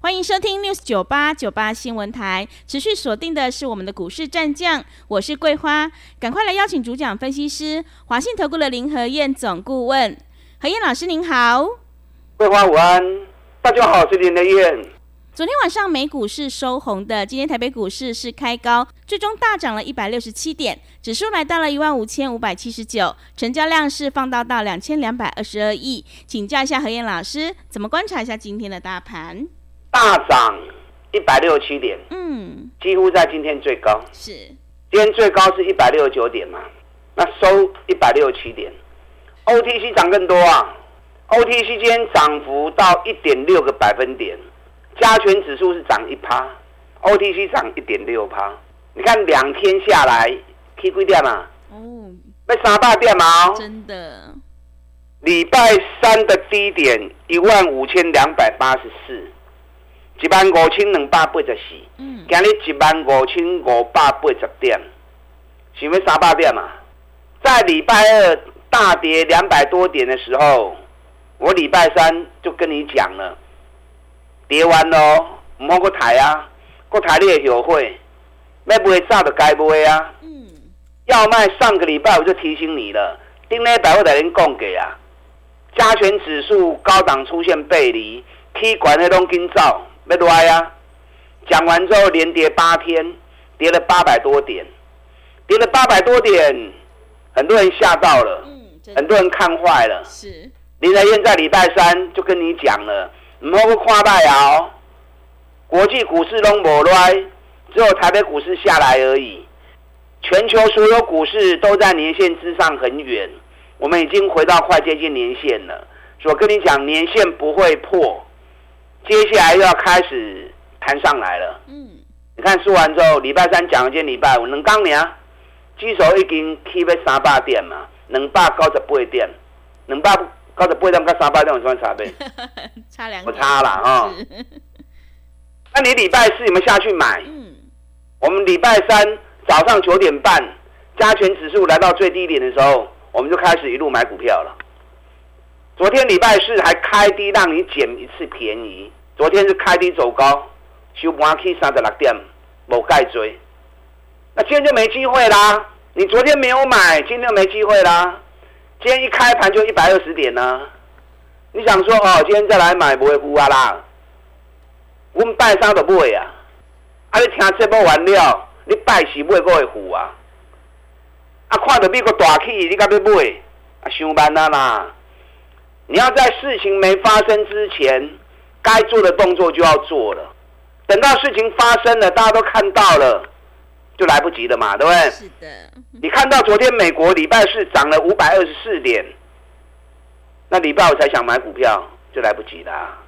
欢迎收听 News 九八九八新闻台，持续锁定的是我们的股市战将，我是桂花，赶快来邀请主讲分析师华信投顾的林和燕总顾问，何燕老师您好，桂花午安，大家好，我是林和燕。昨天晚上美股是收红的，今天台北股市是开高，最终大涨了一百六十七点，指数来到了一万五千五百七十九，成交量是放大到两千两百二十二亿，请教一下何燕老师，怎么观察一下今天的大盘？大涨一百六十七点，嗯，几乎在今天最高。是，今天最高是一百六十九点嘛？那收一百六十七点，OTC 涨更多啊！OTC 今天涨幅到一点六个百分点，加权指数是涨一趴，OTC 涨一点六趴。你看两天下来，K 规点嘛？哦，被三大点嘛？真的。礼拜三的低点一万五千两百八十四。一万五千两百八十四，今日一万五千五百八十点，是不三百点嘛？在礼拜二大跌两百多点的时候，我礼拜三就跟你讲了，跌完咯，唔好过抬啊，过抬你也有会，卖不会炸的该不会啊？嗯，要卖上个礼拜我就提醒你了，丁内百货的人供给啊，加权指数高档出现背离，K 管的拢紧走。没多呀，讲完之后连跌八天，跌了八百多点，跌了八百多点，很多人吓到了，很多人看坏了。是。林来燕在礼拜三就跟你讲了，唔好个夸大哦，国际股市都无赖，只有台北股市下来而已，全球所有股市都在年线之上很远，我们已经回到快接近年线了，所以我跟你讲，年线不会破。接下来又要开始弹上来了。嗯，你看输完之后，礼拜三讲，今天礼拜五，能刚年，基手已经 keep 在三百点嘛，能八高十八点，能八高十八点跟三百点有什么差别？差两，不差了啊。那你礼拜四有没有下去买？嗯，我们礼拜三早上九点半，加权指数来到最低点的时候，我们就开始一路买股票了。昨天礼拜四还开低让你捡一次便宜。昨天是开低走高，收盘去三十六点，无盖追。那今天就没机会啦！你昨天没有买，今天没机会啦。今天一开盘就一百二十点呢。你想说哦，今天再来买不会糊啊啦？我们拜三都不会啊！啊，你听这波完了，你拜四不会过会糊啊？啊，看到美国大起，你敢要买？啊，上班啦啦！你要在事情没发生之前，该做的动作就要做了。等到事情发生了，大家都看到了，就来不及了嘛，对不对？是的。你看到昨天美国礼拜四涨了五百二十四点，那礼拜五才想买股票就来不及了。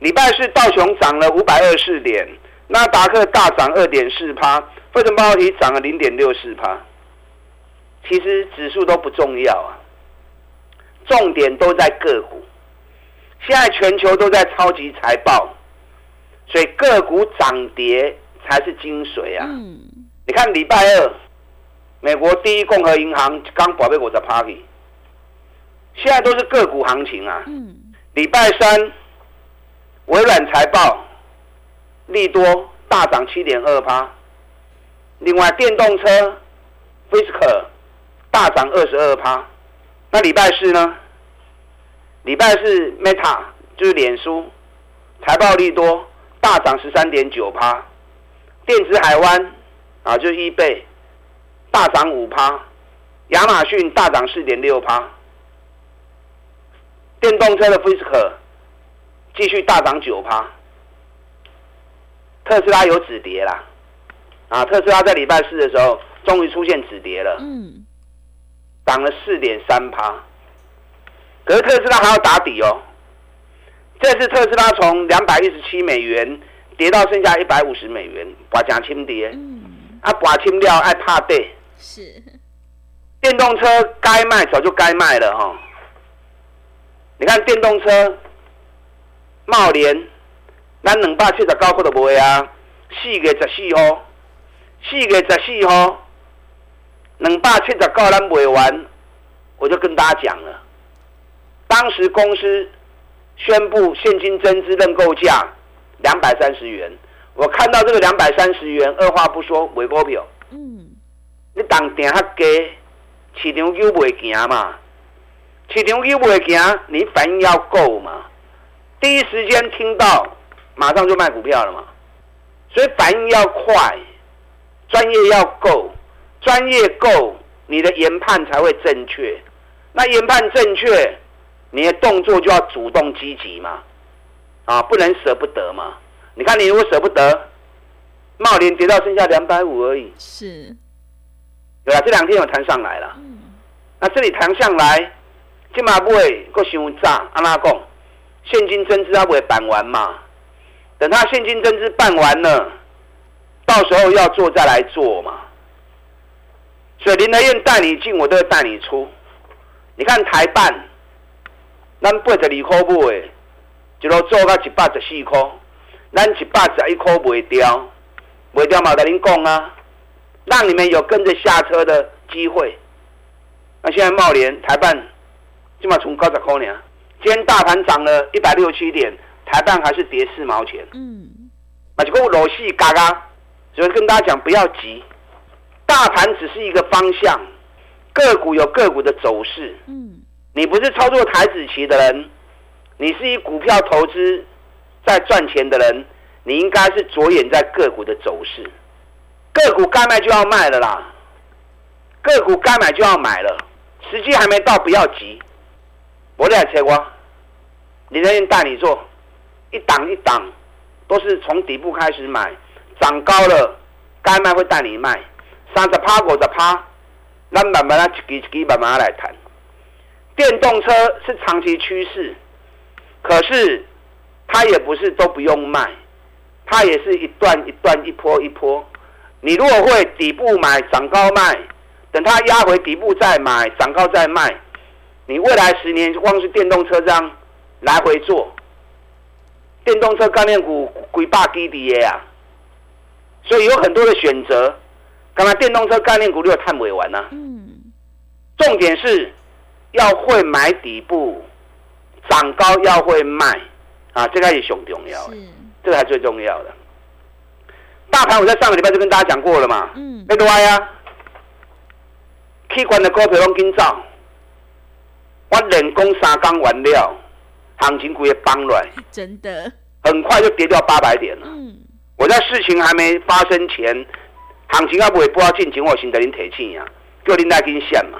礼拜四道琼涨了五百二十四点，纳达克大涨二点四趴，费城半导体涨了零点六四趴。其实指数都不重要啊。重点都在个股，现在全球都在超级财报，所以个股涨跌才是精髓啊！你看礼拜二，美国第一共和银行刚宝贝我在 party，现在都是个股行情啊！礼拜三，微软财报利多大涨七点二趴，另外电动车 Fisker 大涨二十二趴。那礼拜四呢？礼拜四 Meta 就是脸书，财报利多，大涨十三点九趴。电子海湾啊，就是一倍，大涨五趴。亚马逊大涨四点六趴。电动车的 Fisker 继续大涨九趴。特斯拉有止跌啦，啊，特斯拉在礼拜四的时候终于出现止跌了。嗯。涨了四点三趴，可是特斯拉还要打底哦。这次特斯拉从两百一十七美元跌到剩下一百五十美元，把价清跌。嗯。啊，把清掉爱怕跌。是，电动车该卖早就该卖了哈。你看电动车，茂联，咱两百七十九块都卖啊，四月十四号，四月十四号，两百七十九咱卖完，我就跟大家讲了，当时公司宣布现金增资认购价两百三十元，我看到这个两百三十元，二话不说买股票。嗯，你当定较低，市场又袂行嘛？市场又袂行，你反应要够嘛？第一时间听到，马上就卖股票了嘛？所以反应要快，专业要够，专业够，你的研判才会正确。那研判正确，你的动作就要主动积极嘛？啊，不能舍不得嘛？你看，你如果舍不得，茂林跌到剩下两百五而已。是，有啦，这两天有弹上来了。嗯，那这里弹上来，今嘛不会够想炸，安那讲？现金增资它不会办完嘛？等它现金增资办完了，到时候要做再来做嘛。所以林德燕带你进，我都会带你出。你看台办，咱八十二块买的，一路做到一百十四块，咱一百十一块卖掉，卖掉嘛，跟您讲啊，让你们有跟着下车的机会。那现在茂联台办，起码从高十块呢。今天大盘涨了一百六七点，台办还是跌四毛钱。嗯，那就跟我螺戏嘎嘎，所以跟大家讲不要急，大盘只是一个方向，个股有个股的走势。嗯，你不是操作台子棋的人，你是以股票投资在赚钱的人，你应该是着眼在个股的走势，个股该卖就要卖了啦，个股该买就要买了，时机还没到，不要急。我来切瓜，林德燕带你做，一档一档，都是从底部开始买，涨高了该卖会带你卖，三十趴五十趴，咱慢慢啊一支一支慢慢来谈。电动车是长期趋势，可是它也不是都不用卖，它也是一段一段一波一波。你如果会底部买涨高卖，等它压回底部再买涨高再卖。你未来十年光是电动车这样来回做，电动车概念股鬼霸低低呀，所以有很多的选择。刚才电动车概念股都有探尾完呐。嗯，重点是要会买底部，涨高要会卖啊，这个也熊重要，是，这个才最重要的。大盘我在上个礼拜就跟大家讲过了嘛，嗯，那个歪呀，K 管的股票拢紧走。我人工三缸完料，行情股也崩乱，真的，很快就跌掉八百点了。嗯，我在事情还没发生前，行情还不会播进前，我先甲恁提醒啊，叫恁来跟线嘛。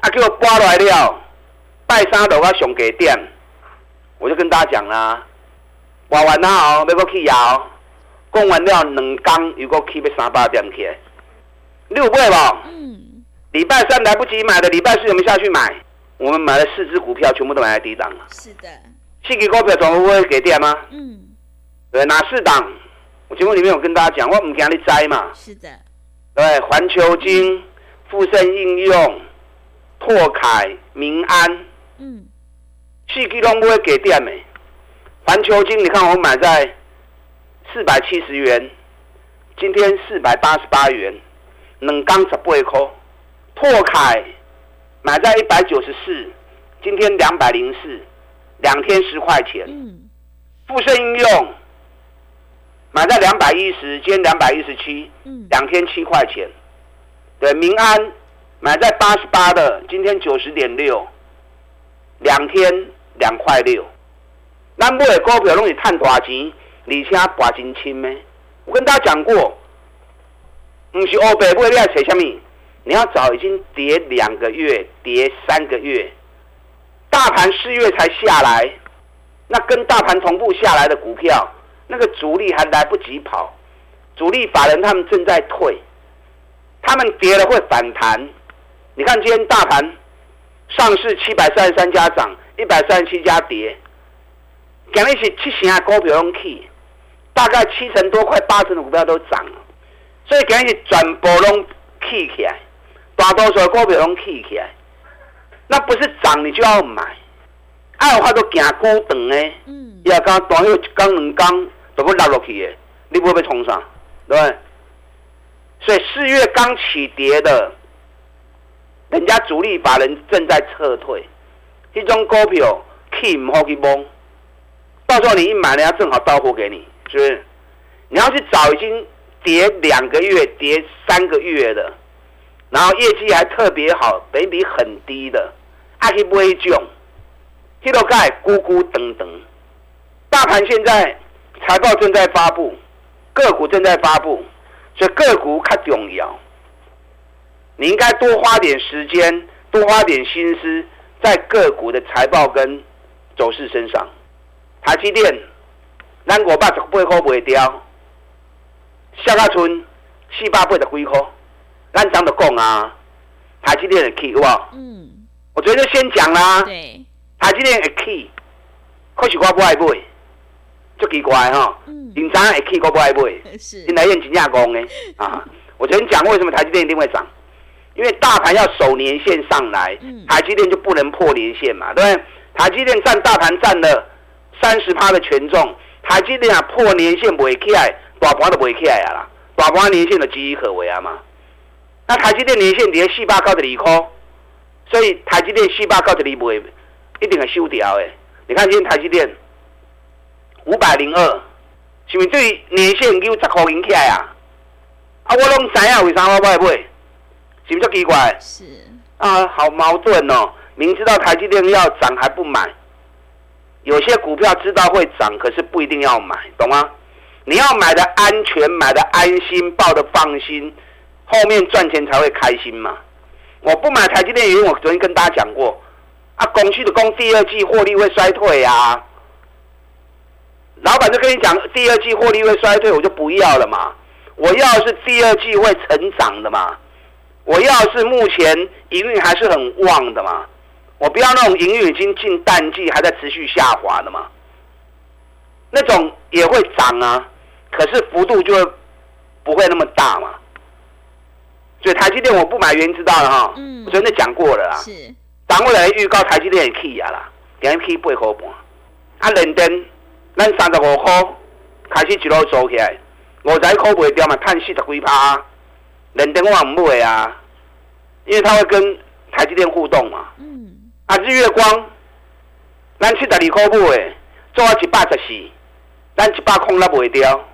啊，叫我拨来了，拜三楼我上低点，我就跟大家讲啦，画完了后要搁去摇，讲完了两缸如果去要三百点起来，你有买无？嗯，礼拜三来不及买的，礼拜四有没有下去买？我们买了四只股票，全部都买在低档了。是的，四只股票总会给点吗？嗯，对，哪四档？我节目里面有跟大家讲，我唔惊你摘嘛。是的，对，环球金、富盛应用、拓凯、民安，嗯，四支拢不会给点的。环球金，你看我买在四百七十元，今天四百八十八元，两缸十八块。拓凯。买在一百九十四，今天两百零四，两天十块钱。嗯，富盛应用买在两百一十，今天两百一十七，嗯，两天七块钱。对，民安买在八十八的，今天九十点六，两天两块六。那买的股票拢是赚大钱，而且大真轻咩？我跟大家讲过，不是欧北买你要找什么？你要找已经跌两个月、跌三个月，大盘四月才下来，那跟大盘同步下来的股票，那个主力还来不及跑，主力法人他们正在退，他们跌了会反弹。你看今天大盘上市七百三十三家涨，一百三十七家跌，今日是七成的股票拢起，大概七成多快八成的股票都涨了，所以今日是全部拢。起起来，大多数的股票拢起起来，那不是涨你就要买，爱有法都行久长的，嗯，也刚短有一缸两缸都要落落去的，你不会被冲上，对不对？所以四月刚起跌的，人家主力把人正在撤退，一种股票起唔好去摸，到时候你一买，人家正好到货给你，是不是？你要去找已经跌两个月、跌三个月的，然后业绩还特别好、本比很低的，爱去买种，迄落盖咕咕等等。大盘现在财报正在发布，个股正在发布，所以个股较重要。你应该多花点时间，多花点心思在个股的财报跟走势身上。台积电，咱五百十八块卖掉，下个村四百八十几块，咱怎就讲啊？台积电的 key 好不好？嗯，我昨天就先讲啦，对，台积电的 key，可是我不爱买，就奇怪哈。嗯，平常的 key 我不爱买。是你，来验真正讲呢？啊，我昨天讲为什么台积电一定会涨，因为大盘要守年线上来嗯，台积电就不能破年线嘛，对不对？台积电占大盘占了三十趴的权重，台积电啊破年线不会起来，大盘都不会起来啊啦，大盘年线就岌岌可危啊嘛。那台积电年线跌四百九十二块，所以台积电四百九十二不会一定会收掉的。你看今天台积电五百零二。是毋是对年限有十块银起来啊？啊，我拢知影为啥我买买，是毋是奇怪？是，啊，好矛盾哦！明知道台积电要涨还不买，有些股票知道会涨，可是不一定要买，懂吗？你要买的安全，买的安心，抱的放心，后面赚钱才会开心嘛。我不买台积电因为，我昨天跟大家讲过，啊，公司的公第二季获利会衰退啊。老板就跟你讲，第二季获利会衰退，我就不要了嘛。我要的是第二季会成长的嘛。我要的是目前营运还是很旺的嘛。我不要那种营运已经进淡季还在持续下滑的嘛。那种也会涨啊，可是幅度就会不会那么大嘛。所以台积电我不买，原因知道了哈。嗯我昨天讲过了啦。是，党未来预告台积电也起啊啦，今日起八块半。啊，伦敦咱三十五块开始一路做起来，五十块卖掉嘛，赚四十几趴。伦敦我也唔买啊，因为它会跟台积电互动嘛。嗯，啊，日月光，咱七十二块买，做啊一百十四，咱一百空咱卖掉，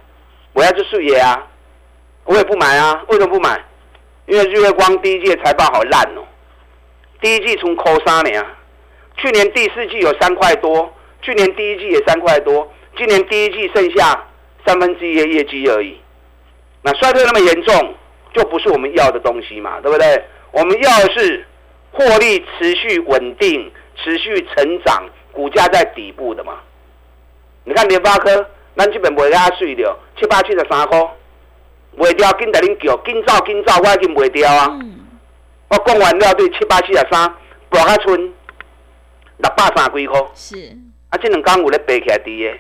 卖啊就水的啊。我也不买啊，为什么不买？因为日月光第一届财报好烂哦，第一季从扣三年，去年第四季有三块多，去年第一季也三块多，今年第一季剩下三分之一的业绩而已。那衰退那么严重，就不是我们要的东西嘛，对不对？我们要的是获利持续稳定、持续成长，股价在底部的嘛。你看联发科，咱这边卖下水了，七八七十三块，卖掉紧甲恁叫，紧走紧走，我已经卖掉啊。我讲完了对七八七十三，博较剩六百三几块，是，啊，这两天有咧爬起来低的。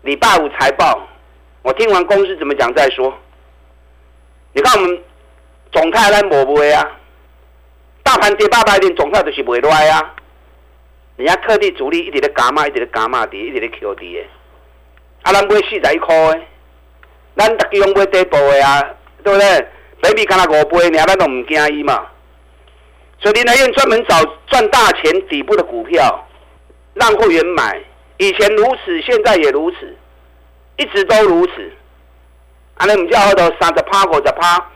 礼拜五财报，我听完公司怎么讲再说。你看我们总泰咱无卖啊，大盘跌八百点，总泰就是卖落来啊。人家特地主力一直咧加码，一直咧加码跌，一直咧 Q 跌的。啊，咱买四十一块的，咱逐家拢买底部的啊，对不对？北比干那五倍，尔咱都唔惊伊嘛。所以林来燕专门找赚大钱底部的股票，让会员买。以前如此，现在也如此，一直都如此。啊，那我们叫后头三十趴、五十趴，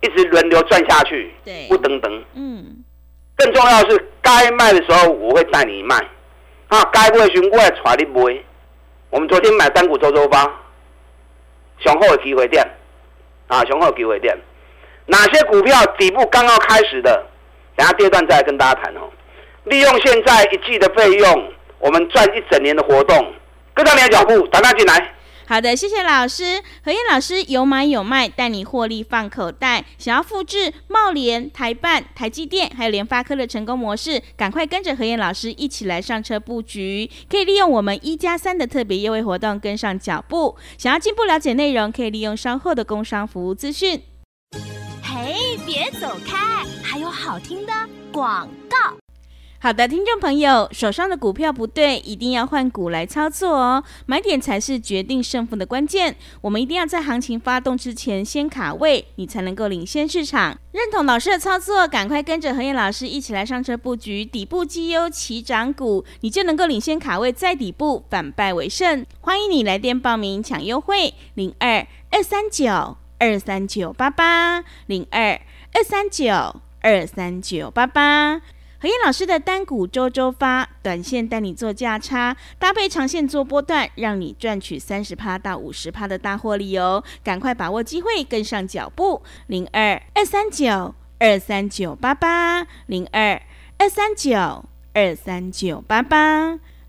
一直轮流赚下去，对不等等。嗯，更重要的是，该卖的时候我会带你卖，啊，该买的时候我会带你买。我们昨天买单股周周八，雄厚的机会店，啊，雄厚的机会店，哪些股票底部刚要开始的？等下第二段再来跟大家谈哦。利用现在一季的费用，我们赚一整年的活动，跟上你的脚步，打大进来。好的，谢谢老师。何燕老师有买有卖，带你获利放口袋。想要复制茂联、台办、台积电还有联发科的成功模式，赶快跟着何燕老师一起来上车布局。可以利用我们一加三的特别优惠活动跟上脚步。想要进一步了解内容，可以利用稍后的工商服务资讯。嘿，别走开，还有好听的广告。好的，听众朋友，手上的股票不对，一定要换股来操作哦。买点才是决定胜负的关键。我们一定要在行情发动之前先卡位，你才能够领先市场。认同老师的操作，赶快跟着何燕老师一起来上车布局底部绩优起涨股，你就能够领先卡位在底部，反败为胜。欢迎你来电报名抢优惠，零二二三九二三九八八零二二三九二三九八八。何燕老师的单股周周发，短线带你做价差，搭配长线做波段，让你赚取三十趴到五十趴的大获利哦！赶快把握机会，跟上脚步，零二二三九二三九八八，零二二三九二三九八八。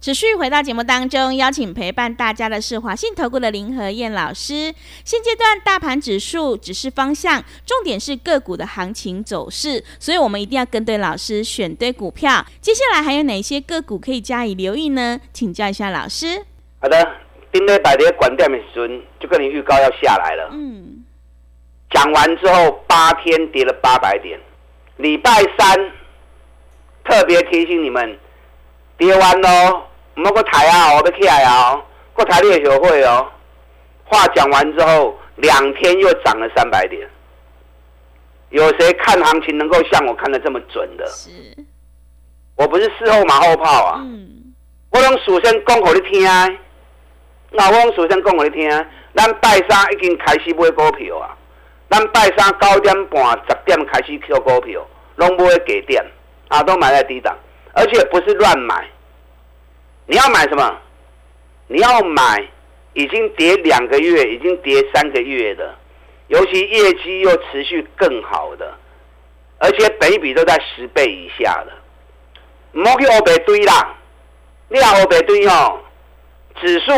持续回到节目当中，邀请陪伴大家的是华信投顾的林和燕老师。现阶段大盘指数只是方向，重点是个股的行情走势，所以我们一定要跟对老师，选对股票。接下来还有哪些个股可以加以留意呢？请教一下老师。好的，丁磊百跌管店的时就跟你预告要下来了。嗯。讲完之后，八天跌了八百点。礼拜三特别提醒你们，跌完喽，唔好过抬啊，我要起来啊，过抬你也学会哦。话讲完之后，两天又涨了三百点。有谁看行情能够像我看的这么准的？是，我不是事后马后炮啊。嗯。我用数先讲给你听，那我用数先讲给你听，咱拜三已经开始买股票啊。咱拜三九点半、十点开始挑股票，拢不会给点，啊，都买在低档，而且不是乱买。你要买什么？你要买已经跌两个月、已经跌三个月的，尤其业绩又持续更好的，而且本比都在十倍以下的，莫去欧北堆啦。你欧北堆哦，指数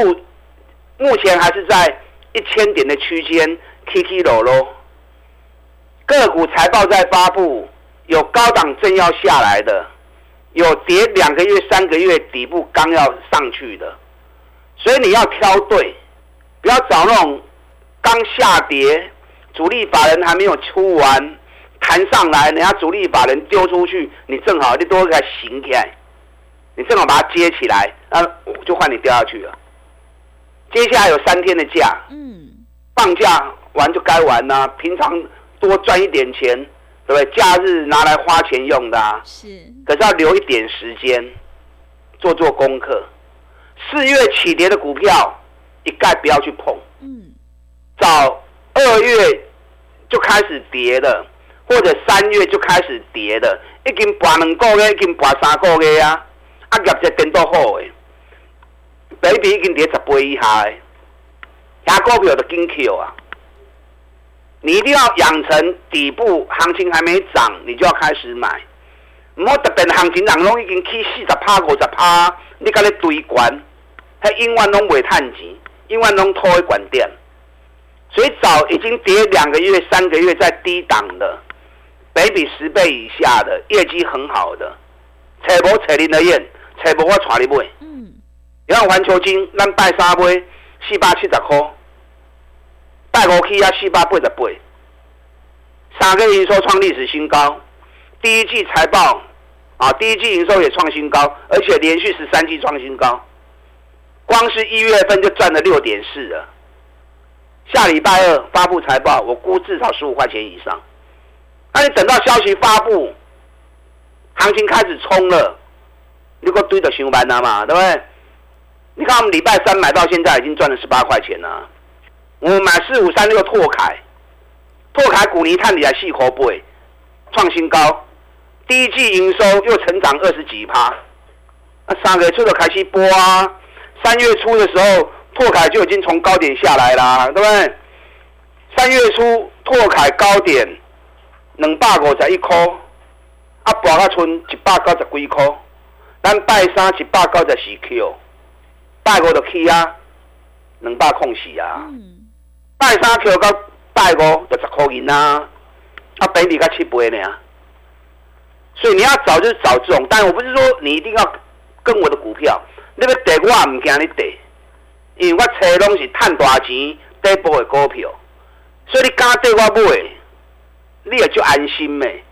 目前还是在一千点的区间，K K 落落。个股财报在发布，有高档正要下来的，有跌两个月、三个月底部刚要上去的，所以你要挑对，不要找那种刚下跌，主力法人还没有出完，弹上来，人家主力法人丢出去，你正好你多给它行起来，你正好把它接起来，那就换你掉下去了。接下来有三天的假，嗯，放假完就该玩啦，平常。多赚一点钱，对不对？假日拿来花钱用的啊。是。可是要留一点时间，做做功课。四月起跌的股票，一概不要去碰。嗯。早二月就开始跌的，或者三月就开始跌的，已经拔两个月，已经拔三个月啊！啊，业绩跟到好诶，比比已经跌十倍以下诶，遐股票的金口啊！你一定要养成底部行情还没涨，你就要开始买。唔好特别行情人拢已经起四十趴、五十趴，你甲咧堆关，他永远拢未趁钱，永远拢拖去管店。所以早已经跌两个月、三个月在低档的，北比十倍以下的业绩很好的，找无找林的燕，找无我带你买。嗯，你看环球金，咱拜三买四百七十块。带五 K 啊，四百八十八，三个营收创历史新高，第一季财报啊，第一季营收也创新高，而且连续十三季创新高，光是一月份就赚了六点四了。下礼拜二发布财报，我估至少十五块钱以上。那你等到消息发布，行情开始冲了，你给我堆着上班了嘛，对不对？你看我们礼拜三买到现在已经赚了十八块钱了。我买四五三六拓凯，拓凯股尼碳里来细口背，创新高，第一季营收又成长二十几趴，那三月初的开始播啊，三月初的时候拓凯就已经从高点下来啦，对不对？三月初拓凯高点两百五十一块，啊，博啊剩一百九十几块，咱拜三一百九十四 Q，拜五就起啊，两百空四啊。拜三 Q 到拜五就十块银呐，啊，本比才七倍呢。所以你要找就是找这种，但我不是说你一定要跟我的股票，那个跌我唔惊你跌，因为我找拢是赚大钱底部的股票，所以你敢对我买，你也就安心咩，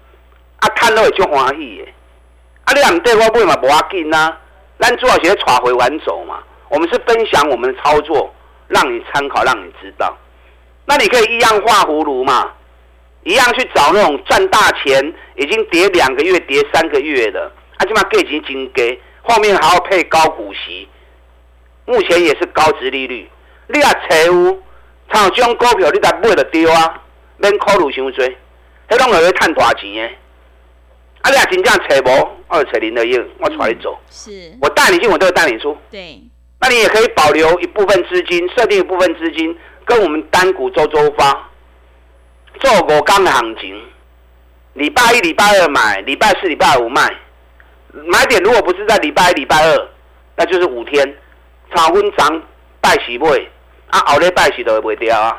啊，看到也就欢喜的，啊，你唔对我买嘛，无要紧呐，咱主要是带回完走嘛，我们是分享我们的操作，让你参考，让你知道，那你可以一样画葫芦嘛。一样去找那种赚大钱，已经跌两个月、跌三个月的，啊，起码给钱金给，后面还要配高股息，目前也是高值利率。你啊，财务，像这种股票，你才买得丢啊，免考虑伤多，迄拢会赚大钱的。啊，你啊真正找无，我就找林德英，我带你走。是，我带你进，我都会带你出。对。那你也可以保留一部分资金，设定一部分资金，跟我们单股周周发。做五天的行情，礼拜一、礼拜二买，礼拜四、礼拜五卖。买点如果不是在礼拜一、礼拜二，那就是五天。炒分涨拜喜买，啊，后日拜喜都会卖掉啊。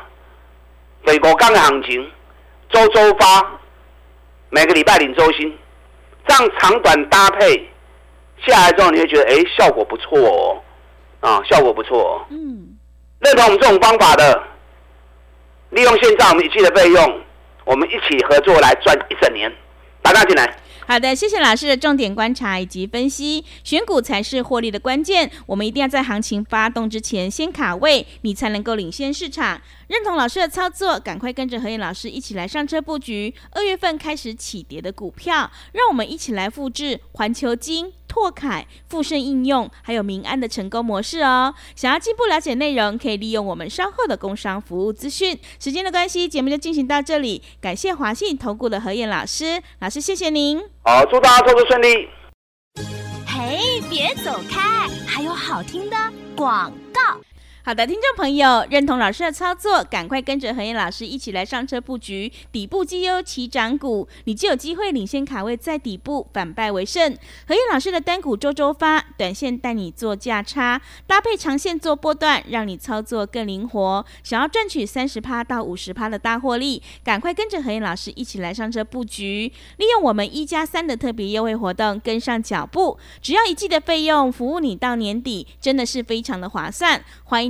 所以五天的行情，周周发，每个礼拜领周薪，这样长短搭配下来之后，你会觉得哎，效果不错哦，啊，效果不错。嗯，认同我们这种方法的。利用现在我们一季的费用，我们一起合作来赚一整年，打大进来。好的，谢谢老师的重点观察以及分析，选股才是获利的关键。我们一定要在行情发动之前先卡位，你才能够领先市场。认同老师的操作，赶快跟着何燕老师一起来上车布局二月份开始起跌的股票，让我们一起来复制环球金。拓凯、富盛应用还有民安的成功模式哦。想要进一步了解内容，可以利用我们稍后的工商服务资讯。时间的关系，节目就进行到这里。感谢华信投顾的何燕老师，老师谢谢您。好，祝大家投资顺利。嘿，别走开，还有好听的广告。好的，听众朋友，认同老师的操作，赶快跟着何燕老师一起来上车布局底部绩优起涨股，你就有机会领先卡位在底部，反败为胜。何燕老师的单股周周发，短线带你做价差，搭配长线做波段，让你操作更灵活。想要赚取三十趴到五十趴的大获利，赶快跟着何燕老师一起来上车布局，利用我们一加三的特别优惠活动，跟上脚步，只要一季的费用，服务你到年底，真的是非常的划算。欢迎